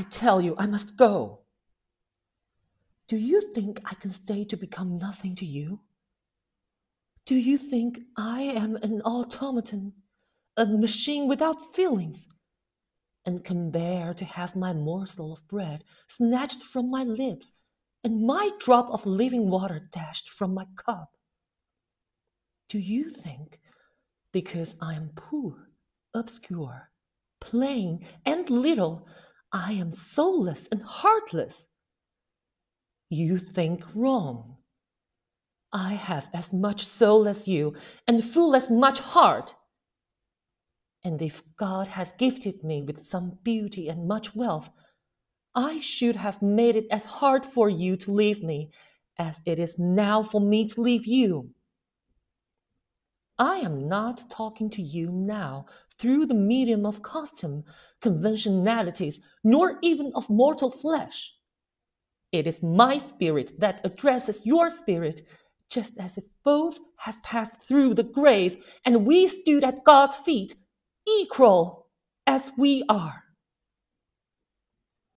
I tell you, I must go. Do you think I can stay to become nothing to you? Do you think I am an automaton, a machine without feelings, and can bear to have my morsel of bread snatched from my lips and my drop of living water dashed from my cup? Do you think, because I am poor, obscure, plain, and little, I am soulless and heartless? You think wrong. I have as much soul as you, and full as much heart. And if God had gifted me with some beauty and much wealth, I should have made it as hard for you to leave me as it is now for me to leave you. I am not talking to you now through the medium of custom, conventionalities, nor even of mortal flesh. It is my spirit that addresses your spirit, just as if both has passed through the grave and we stood at God's feet, equal as we are.